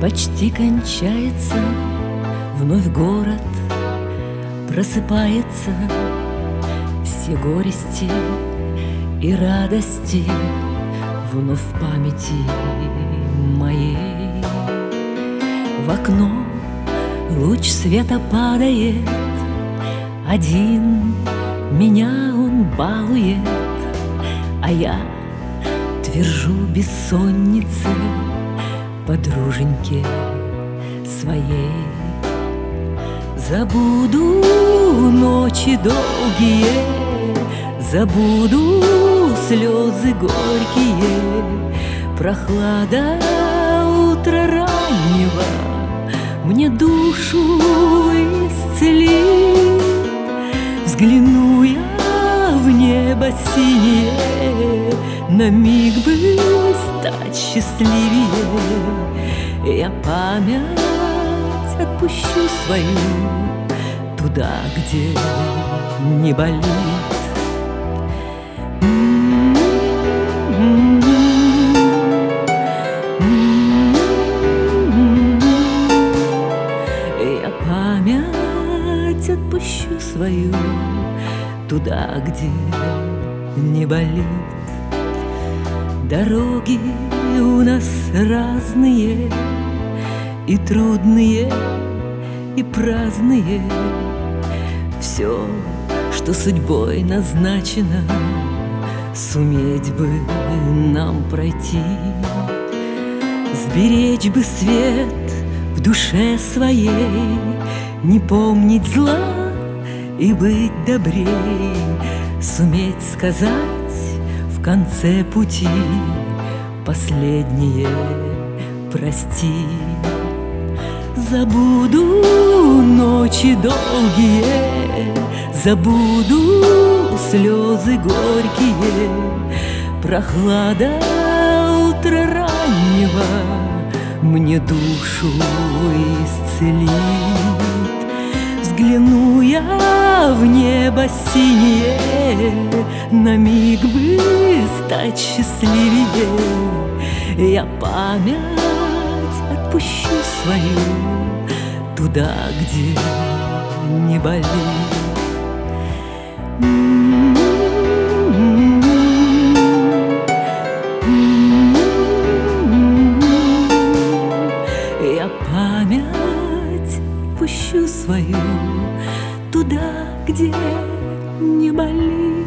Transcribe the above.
Почти кончается, вновь город просыпается, Все горести и радости вновь в памяти моей. В окно луч света падает, один меня он балует, А я твержу бессоннице подруженьке своей. Забуду ночи долгие, забуду слезы горькие, прохлада утра раннего мне душу исцелит. Взгляну я в небо синее, на миг бы стать счастливее. Я память отпущу свою туда, где не болит. Я память отпущу свою туда, где не болит. Дороги у нас разные, и трудные, и праздные. Все, что судьбой назначено, суметь бы нам пройти. Сберечь бы свет в душе своей, не помнить зла и быть добрей, суметь сказать конце пути последнее прости. Забуду ночи долгие, забуду слезы горькие, прохлада утра раннего мне душу исцелит. Взгляну я в небо синее, На миг бы стать счастливее. Я память отпущу свою Туда, где не болит. Я память пущу свою туда, где не болит.